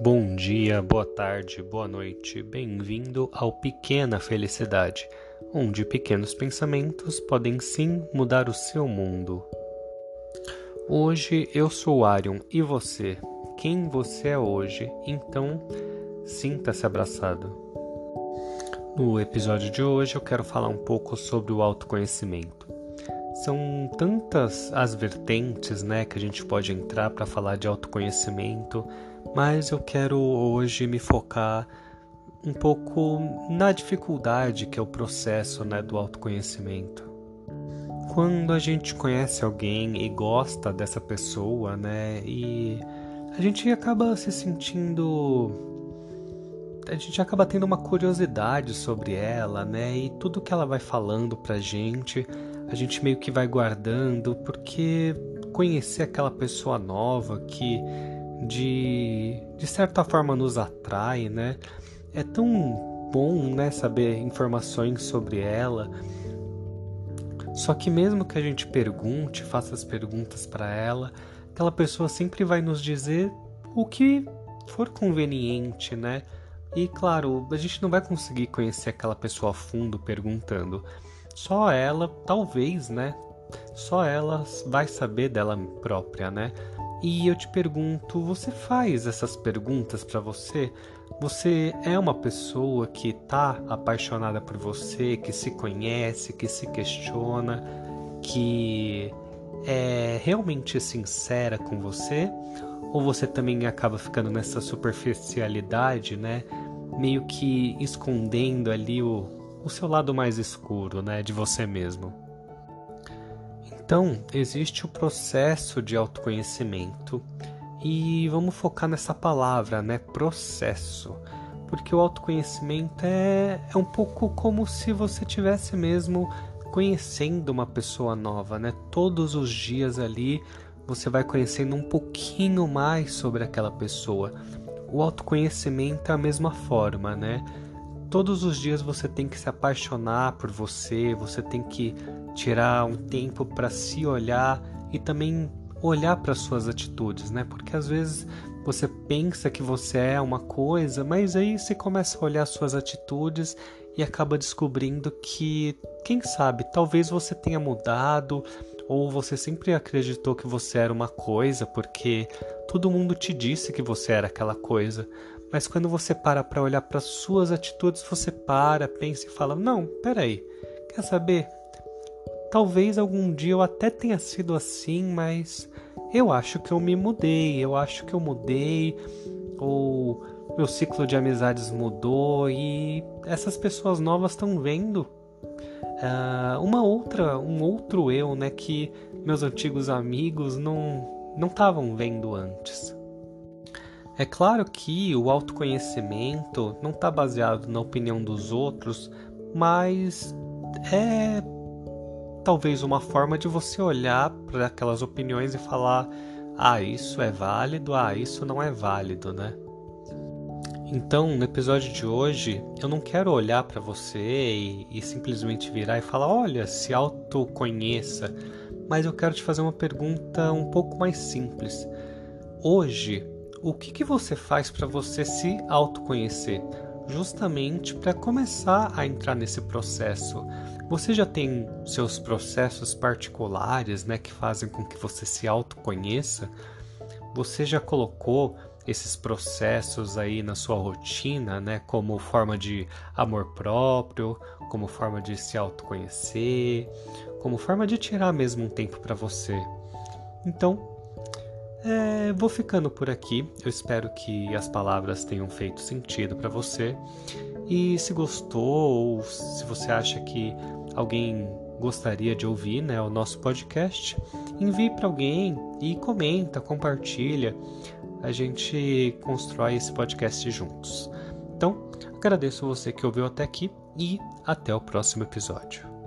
Bom dia, boa tarde, boa noite, bem-vindo ao Pequena Felicidade, onde pequenos pensamentos podem sim mudar o seu mundo. Hoje eu sou Arion e você? Quem você é hoje? Então, sinta-se abraçado. No episódio de hoje eu quero falar um pouco sobre o autoconhecimento. São tantas as vertentes, né, que a gente pode entrar para falar de autoconhecimento mas eu quero hoje me focar um pouco na dificuldade que é o processo né, do autoconhecimento. Quando a gente conhece alguém e gosta dessa pessoa, né, e a gente acaba se sentindo. A gente acaba tendo uma curiosidade sobre ela, né, e tudo que ela vai falando pra gente, a gente meio que vai guardando, porque conhecer aquela pessoa nova que de, de certa forma nos atrai, né? É tão bom, né, saber informações sobre ela. Só que mesmo que a gente pergunte, faça as perguntas para ela, aquela pessoa sempre vai nos dizer o que for conveniente, né? E claro, a gente não vai conseguir conhecer aquela pessoa a fundo perguntando. Só ela, talvez, né? Só ela vai saber dela própria, né? E eu te pergunto, você faz essas perguntas para você? Você é uma pessoa que tá apaixonada por você, que se conhece, que se questiona, que é realmente sincera com você? Ou você também acaba ficando nessa superficialidade, né? Meio que escondendo ali o, o seu lado mais escuro, né? De você mesmo. Então, existe o processo de autoconhecimento e vamos focar nessa palavra, né? Processo. Porque o autoconhecimento é, é um pouco como se você tivesse mesmo conhecendo uma pessoa nova, né? Todos os dias ali você vai conhecendo um pouquinho mais sobre aquela pessoa. O autoconhecimento é a mesma forma, né? Todos os dias você tem que se apaixonar por você, você tem que tirar um tempo para se olhar e também olhar para suas atitudes, né? Porque às vezes você pensa que você é uma coisa, mas aí você começa a olhar suas atitudes e acaba descobrindo que, quem sabe, talvez você tenha mudado ou você sempre acreditou que você era uma coisa porque todo mundo te disse que você era aquela coisa. Mas quando você para para olhar para suas atitudes, você para, pensa e fala: Não, peraí, quer saber? Talvez algum dia eu até tenha sido assim, mas eu acho que eu me mudei, eu acho que eu mudei, ou meu ciclo de amizades mudou e essas pessoas novas estão vendo uh, uma outra, um outro eu, né, que meus antigos amigos não não estavam vendo antes. É claro que o autoconhecimento não está baseado na opinião dos outros, mas é talvez uma forma de você olhar para aquelas opiniões e falar: ah, isso é válido, ah, isso não é válido, né? Então, no episódio de hoje, eu não quero olhar para você e, e, simplesmente virar e falar: olha, se autoconheça, mas eu quero te fazer uma pergunta um pouco mais simples. Hoje, o que, que você faz para você se autoconhecer? Justamente para começar a entrar nesse processo. Você já tem seus processos particulares, né, que fazem com que você se autoconheça? Você já colocou esses processos aí na sua rotina, né, como forma de amor próprio, como forma de se autoconhecer, como forma de tirar mesmo um tempo para você? Então, é, vou ficando por aqui. Eu espero que as palavras tenham feito sentido para você. E se gostou ou se você acha que alguém gostaria de ouvir né, o nosso podcast, envie para alguém e comenta, compartilha. A gente constrói esse podcast juntos. Então, agradeço você que ouviu até aqui e até o próximo episódio.